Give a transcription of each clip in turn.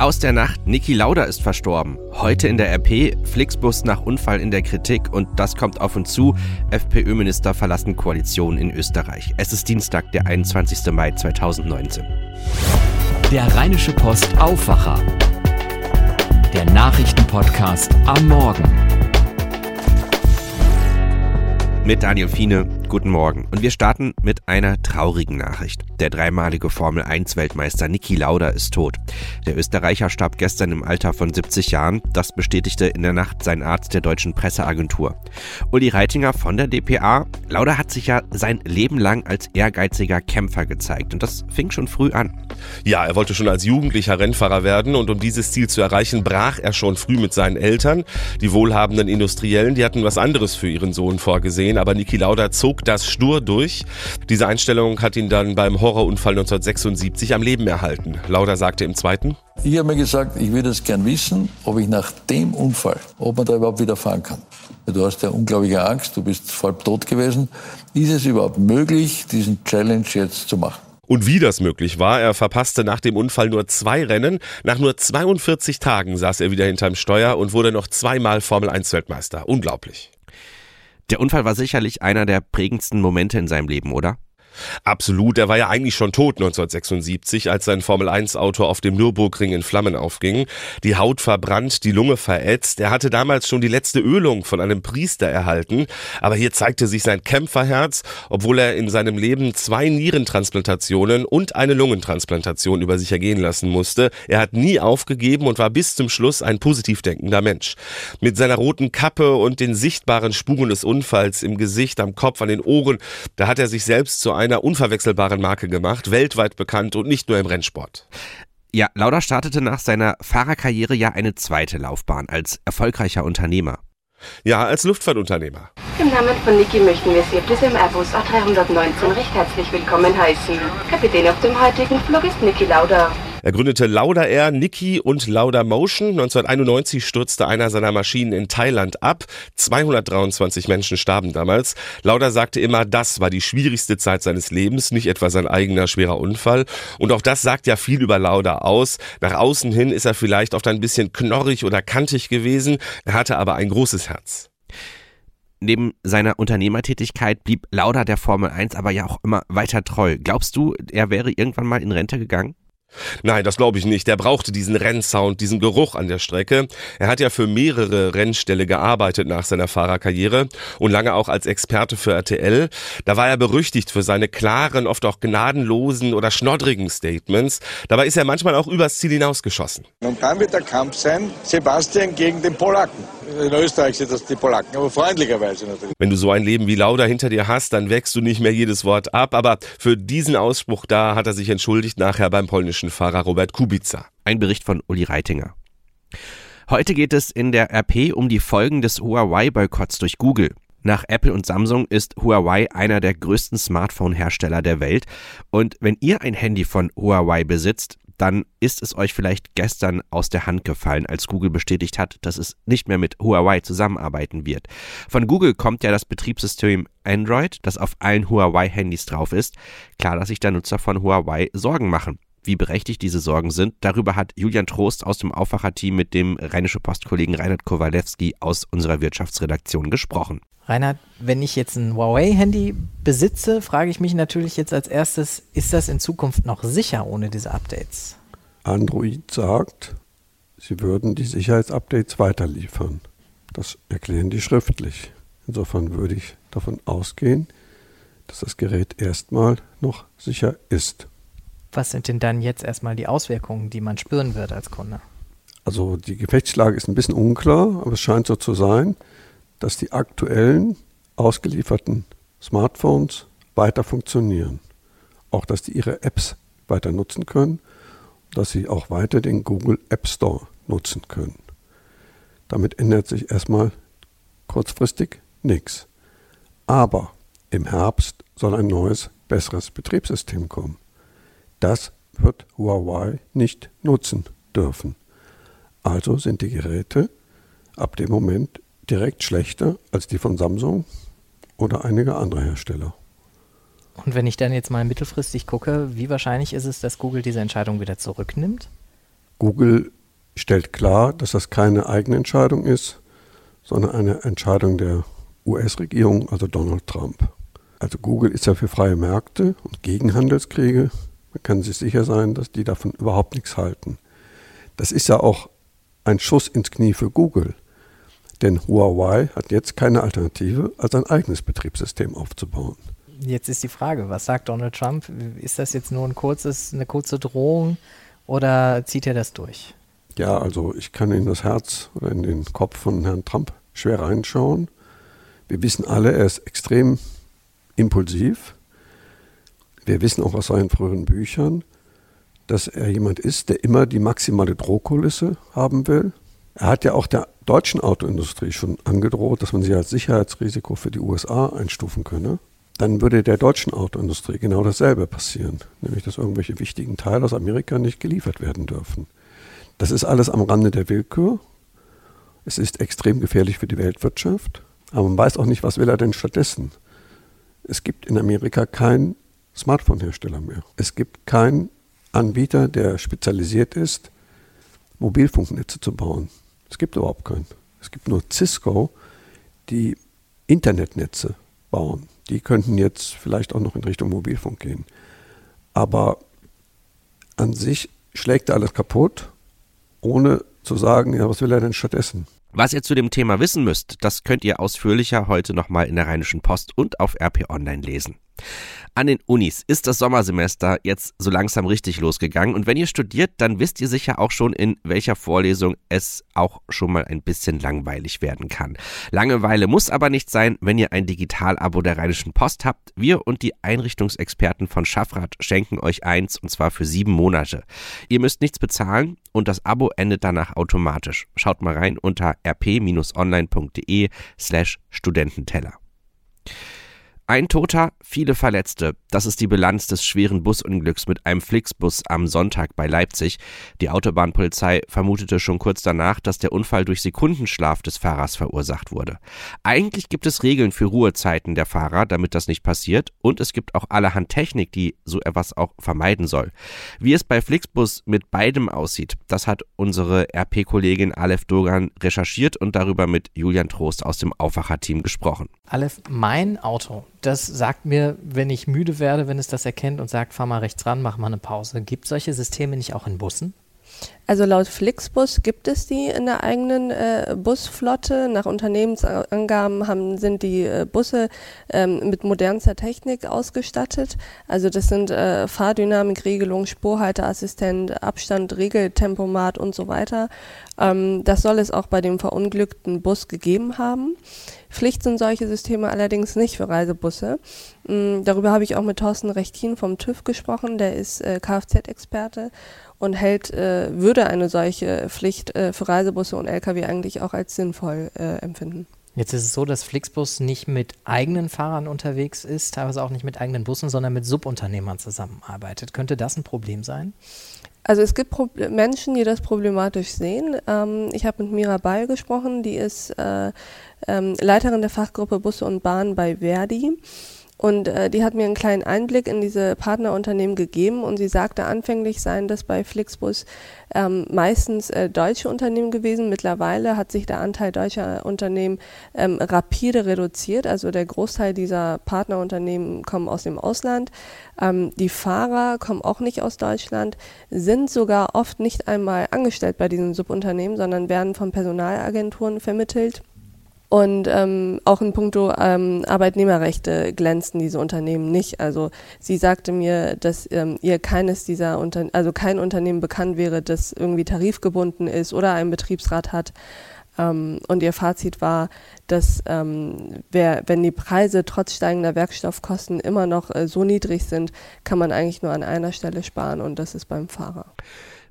Aus der Nacht, Niki Lauda ist verstorben. Heute in der RP, Flixbus nach Unfall in der Kritik und das kommt auf uns zu. FPÖ-Minister verlassen Koalition in Österreich. Es ist Dienstag, der 21. Mai 2019. Der Rheinische Post Aufwacher. Der Nachrichtenpodcast am Morgen. Mit Daniel Fiene, guten Morgen. Und wir starten mit einer traurigen Nachricht. Der dreimalige Formel-1-Weltmeister Niki Lauda ist tot. Der Österreicher starb gestern im Alter von 70 Jahren. Das bestätigte in der Nacht sein Arzt der deutschen Presseagentur. Uli Reitinger von der DPA. Lauda hat sich ja sein Leben lang als ehrgeiziger Kämpfer gezeigt. Und das fing schon früh an. Ja, er wollte schon als jugendlicher Rennfahrer werden. Und um dieses Ziel zu erreichen, brach er schon früh mit seinen Eltern. Die wohlhabenden Industriellen, die hatten was anderes für ihren Sohn vorgesehen. Aber Niki Lauda zog das stur durch. Diese Einstellung hat ihn dann beim Horrorunfall 1976 am Leben erhalten. Lauda sagte im zweiten. Ich habe mir gesagt, ich würde es gern wissen, ob ich nach dem Unfall, ob man da überhaupt wieder fahren kann. Du hast ja unglaubliche Angst, du bist voll tot gewesen. Ist es überhaupt möglich, diesen Challenge jetzt zu machen? Und wie das möglich war, er verpasste nach dem Unfall nur zwei Rennen. Nach nur 42 Tagen saß er wieder hinterm Steuer und wurde noch zweimal Formel 1 Weltmeister. Unglaublich. Der Unfall war sicherlich einer der prägendsten Momente in seinem Leben, oder? Absolut. Er war ja eigentlich schon tot 1976, als sein Formel-1-Auto auf dem Nürburgring in Flammen aufging. Die Haut verbrannt, die Lunge verätzt. Er hatte damals schon die letzte Ölung von einem Priester erhalten. Aber hier zeigte sich sein Kämpferherz, obwohl er in seinem Leben zwei Nierentransplantationen und eine Lungentransplantation über sich ergehen lassen musste. Er hat nie aufgegeben und war bis zum Schluss ein positiv denkender Mensch. Mit seiner roten Kappe und den sichtbaren Spuren des Unfalls im Gesicht, am Kopf, an den Ohren, da hat er sich selbst zu einem einer unverwechselbaren Marke gemacht, weltweit bekannt und nicht nur im Rennsport. Ja, Lauda startete nach seiner Fahrerkarriere ja eine zweite Laufbahn als erfolgreicher Unternehmer. Ja, als Luftfahrtunternehmer. Im Namen von Niki möchten wir Sie auf diesem Airbus A319 recht herzlich willkommen heißen. Kapitän auf dem heutigen Flug ist Niki Lauda. Er gründete Lauda Air, Niki und Lauda Motion. 1991 stürzte einer seiner Maschinen in Thailand ab. 223 Menschen starben damals. Lauda sagte immer, das war die schwierigste Zeit seines Lebens, nicht etwa sein eigener schwerer Unfall. Und auch das sagt ja viel über Lauda aus. Nach außen hin ist er vielleicht oft ein bisschen knorrig oder kantig gewesen. Er hatte aber ein großes Herz. Neben seiner Unternehmertätigkeit blieb Lauda der Formel 1 aber ja auch immer weiter treu. Glaubst du, er wäre irgendwann mal in Rente gegangen? Nein, das glaube ich nicht. Er brauchte diesen Rennsound, diesen Geruch an der Strecke. Er hat ja für mehrere Rennställe gearbeitet nach seiner Fahrerkarriere und lange auch als Experte für RTL. Da war er berüchtigt für seine klaren, oft auch gnadenlosen oder schnoddrigen Statements. Dabei ist er manchmal auch übers Ziel hinausgeschossen. Und dann wird der Kampf sein, Sebastian gegen den Polacken. In Österreich sind das die Polacken, aber freundlicherweise natürlich. Wenn du so ein Leben wie Lauda hinter dir hast, dann wächst du nicht mehr jedes Wort ab. Aber für diesen Ausspruch da hat er sich entschuldigt nachher beim polnischen polnischen Fahrer Robert Kubica. Ein Bericht von Uli Reitinger. Heute geht es in der RP um die Folgen des Huawei-Boykotts durch Google. Nach Apple und Samsung ist Huawei einer der größten Smartphone-Hersteller der Welt. Und wenn ihr ein Handy von Huawei besitzt, dann ist es euch vielleicht gestern aus der Hand gefallen, als Google bestätigt hat, dass es nicht mehr mit Huawei zusammenarbeiten wird. Von Google kommt ja das Betriebssystem Android, das auf allen Huawei-Handys drauf ist. Klar, dass sich der Nutzer von Huawei Sorgen machen. Wie berechtigt diese Sorgen sind, darüber hat Julian Trost aus dem Aufwacherteam mit dem Rheinische Postkollegen Reinhard Kowalewski aus unserer Wirtschaftsredaktion gesprochen. Reinhard, wenn ich jetzt ein Huawei-Handy besitze, frage ich mich natürlich jetzt als erstes, ist das in Zukunft noch sicher ohne diese Updates? Android sagt, sie würden die Sicherheitsupdates weiterliefern. Das erklären die schriftlich. Insofern würde ich davon ausgehen, dass das Gerät erstmal noch sicher ist. Was sind denn dann jetzt erstmal die Auswirkungen, die man spüren wird als Kunde? Also die Gefechtslage ist ein bisschen unklar, aber es scheint so zu sein, dass die aktuellen ausgelieferten Smartphones weiter funktionieren. Auch dass die ihre Apps weiter nutzen können, dass sie auch weiter den Google App Store nutzen können. Damit ändert sich erstmal kurzfristig nichts. Aber im Herbst soll ein neues, besseres Betriebssystem kommen. Das wird Huawei nicht nutzen dürfen. Also sind die Geräte ab dem Moment direkt schlechter als die von Samsung oder einige andere Hersteller. Und wenn ich dann jetzt mal mittelfristig gucke, wie wahrscheinlich ist es, dass Google diese Entscheidung wieder zurücknimmt? Google stellt klar, dass das keine eigene Entscheidung ist, sondern eine Entscheidung der US-Regierung, also Donald Trump. Also Google ist ja für freie Märkte und gegen Handelskriege. Man kann sich sicher sein, dass die davon überhaupt nichts halten. Das ist ja auch ein Schuss ins Knie für Google. Denn Huawei hat jetzt keine Alternative, als ein eigenes Betriebssystem aufzubauen. Jetzt ist die Frage, was sagt Donald Trump? Ist das jetzt nur ein kurzes, eine kurze Drohung oder zieht er das durch? Ja, also ich kann in das Herz oder in den Kopf von Herrn Trump schwer reinschauen. Wir wissen alle, er ist extrem impulsiv. Wir wissen auch aus seinen früheren Büchern, dass er jemand ist, der immer die maximale Drohkulisse haben will. Er hat ja auch der deutschen Autoindustrie schon angedroht, dass man sie als Sicherheitsrisiko für die USA einstufen könne. Dann würde der deutschen Autoindustrie genau dasselbe passieren, nämlich dass irgendwelche wichtigen Teile aus Amerika nicht geliefert werden dürfen. Das ist alles am Rande der Willkür. Es ist extrem gefährlich für die Weltwirtschaft, aber man weiß auch nicht, was will er denn stattdessen. Es gibt in Amerika keinen Smartphone-Hersteller mehr. Es gibt keinen Anbieter, der spezialisiert ist, Mobilfunknetze zu bauen. Es gibt überhaupt keinen. Es gibt nur Cisco, die Internetnetze bauen. Die könnten jetzt vielleicht auch noch in Richtung Mobilfunk gehen. Aber an sich schlägt er alles kaputt, ohne zu sagen, ja, was will er denn stattdessen? Was ihr zu dem Thema wissen müsst, das könnt ihr ausführlicher heute nochmal in der Rheinischen Post und auf RP Online lesen. An den Unis ist das Sommersemester jetzt so langsam richtig losgegangen und wenn ihr studiert, dann wisst ihr sicher auch schon, in welcher Vorlesung es auch schon mal ein bisschen langweilig werden kann. Langeweile muss aber nicht sein, wenn ihr ein Digitalabo der Rheinischen Post habt. Wir und die Einrichtungsexperten von Schaffrad schenken euch eins und zwar für sieben Monate. Ihr müsst nichts bezahlen und das Abo endet danach automatisch. Schaut mal rein unter rp-online.de slash Studententeller. Ein Toter, viele Verletzte. Das ist die Bilanz des schweren Busunglücks mit einem Flixbus am Sonntag bei Leipzig. Die Autobahnpolizei vermutete schon kurz danach, dass der Unfall durch Sekundenschlaf des Fahrers verursacht wurde. Eigentlich gibt es Regeln für Ruhezeiten der Fahrer, damit das nicht passiert. Und es gibt auch allerhand Technik, die so etwas auch vermeiden soll. Wie es bei Flixbus mit beidem aussieht, das hat unsere RP-Kollegin Aleph Dogan recherchiert und darüber mit Julian Trost aus dem Aufwacher-Team gesprochen. Aleph, mein Auto das sagt mir, wenn ich müde werde, wenn es das erkennt und sagt, fahr mal rechts ran, mach mal eine Pause. Gibt solche Systeme nicht auch in Bussen? Also laut Flixbus gibt es die in der eigenen äh, Busflotte. Nach Unternehmensangaben haben, sind die äh, Busse ähm, mit modernster Technik ausgestattet. Also das sind äh, Fahrdynamikregelung, Spurhalteassistent, Abstand, Regeltempomat und so weiter. Ähm, das soll es auch bei dem verunglückten Bus gegeben haben. Pflicht sind solche Systeme allerdings nicht für Reisebusse. Ähm, darüber habe ich auch mit Thorsten Rechtin vom TÜV gesprochen. Der ist äh, Kfz-Experte und hält, äh, würde eine solche Pflicht äh, für Reisebusse und Lkw eigentlich auch als sinnvoll äh, empfinden. Jetzt ist es so, dass Flixbus nicht mit eigenen Fahrern unterwegs ist, teilweise auch nicht mit eigenen Bussen, sondern mit Subunternehmern zusammenarbeitet. Könnte das ein Problem sein? Also es gibt Pro Menschen, die das problematisch sehen. Ähm, ich habe mit Mira Ball gesprochen, die ist äh, ähm, Leiterin der Fachgruppe Busse und Bahn bei Verdi. Und äh, die hat mir einen kleinen Einblick in diese Partnerunternehmen gegeben und sie sagte, anfänglich seien das bei Flixbus ähm, meistens äh, deutsche Unternehmen gewesen. Mittlerweile hat sich der Anteil deutscher Unternehmen ähm, rapide reduziert. Also der Großteil dieser Partnerunternehmen kommen aus dem Ausland. Ähm, die Fahrer kommen auch nicht aus Deutschland, sind sogar oft nicht einmal angestellt bei diesen Subunternehmen, sondern werden von Personalagenturen vermittelt. Und ähm, auch in puncto ähm, Arbeitnehmerrechte glänzen diese Unternehmen nicht. Also sie sagte mir, dass ähm, ihr keines dieser Unter also kein Unternehmen bekannt wäre, das irgendwie tarifgebunden ist oder einen Betriebsrat hat. Ähm, und ihr Fazit war, dass ähm, wer, wenn die Preise trotz steigender Werkstoffkosten immer noch äh, so niedrig sind, kann man eigentlich nur an einer Stelle sparen und das ist beim Fahrer.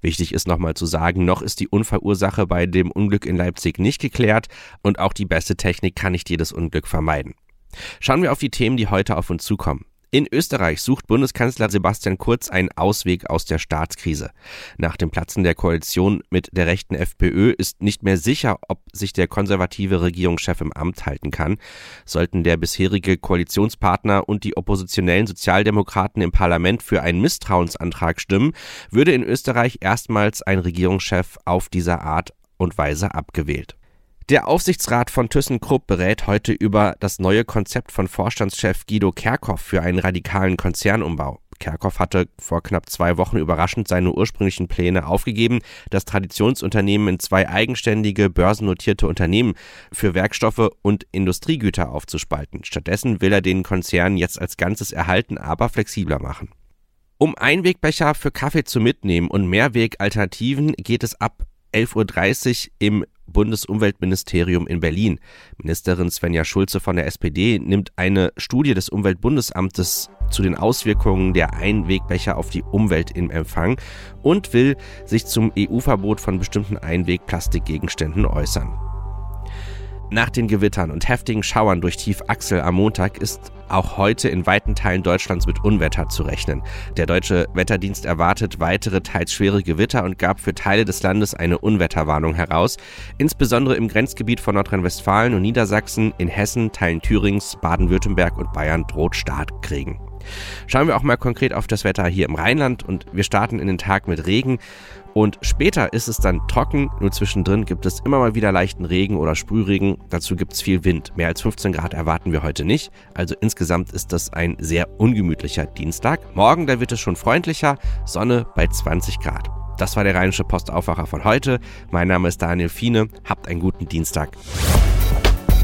Wichtig ist nochmal zu sagen, noch ist die Unfallursache bei dem Unglück in Leipzig nicht geklärt und auch die beste Technik kann nicht jedes Unglück vermeiden. Schauen wir auf die Themen, die heute auf uns zukommen. In Österreich sucht Bundeskanzler Sebastian Kurz einen Ausweg aus der Staatskrise. Nach dem Platzen der Koalition mit der rechten FPÖ ist nicht mehr sicher, ob sich der konservative Regierungschef im Amt halten kann. Sollten der bisherige Koalitionspartner und die oppositionellen Sozialdemokraten im Parlament für einen Misstrauensantrag stimmen, würde in Österreich erstmals ein Regierungschef auf dieser Art und Weise abgewählt. Der Aufsichtsrat von ThyssenKrupp berät heute über das neue Konzept von Vorstandschef Guido Kerkhoff für einen radikalen Konzernumbau. Kerkhoff hatte vor knapp zwei Wochen überraschend seine ursprünglichen Pläne aufgegeben, das Traditionsunternehmen in zwei eigenständige börsennotierte Unternehmen für Werkstoffe und Industriegüter aufzuspalten. Stattdessen will er den Konzern jetzt als Ganzes erhalten, aber flexibler machen. Um Einwegbecher für Kaffee zu mitnehmen und Mehrwegalternativen geht es ab 11.30 Uhr im Bundesumweltministerium in Berlin. Ministerin Svenja Schulze von der SPD nimmt eine Studie des Umweltbundesamtes zu den Auswirkungen der Einwegbecher auf die Umwelt in Empfang und will sich zum EU-Verbot von bestimmten Einwegplastikgegenständen äußern. Nach den Gewittern und heftigen Schauern durch Tiefachsel am Montag ist auch heute in weiten Teilen Deutschlands mit Unwetter zu rechnen. Der deutsche Wetterdienst erwartet weitere teils schwere Gewitter und gab für Teile des Landes eine Unwetterwarnung heraus. Insbesondere im Grenzgebiet von Nordrhein-Westfalen und Niedersachsen, in Hessen, Teilen Thürings, Baden-Württemberg und Bayern droht Starkregen. Schauen wir auch mal konkret auf das Wetter hier im Rheinland und wir starten in den Tag mit Regen und später ist es dann trocken, nur zwischendrin gibt es immer mal wieder leichten Regen oder Sprühregen. Dazu gibt es viel Wind. Mehr als 15 Grad erwarten wir heute nicht. Also insgesamt ist das ein sehr ungemütlicher Dienstag. Morgen, da wird es schon freundlicher, Sonne bei 20 Grad. Das war der Rheinische Postaufwacher von heute. Mein Name ist Daniel Fiene. Habt einen guten Dienstag.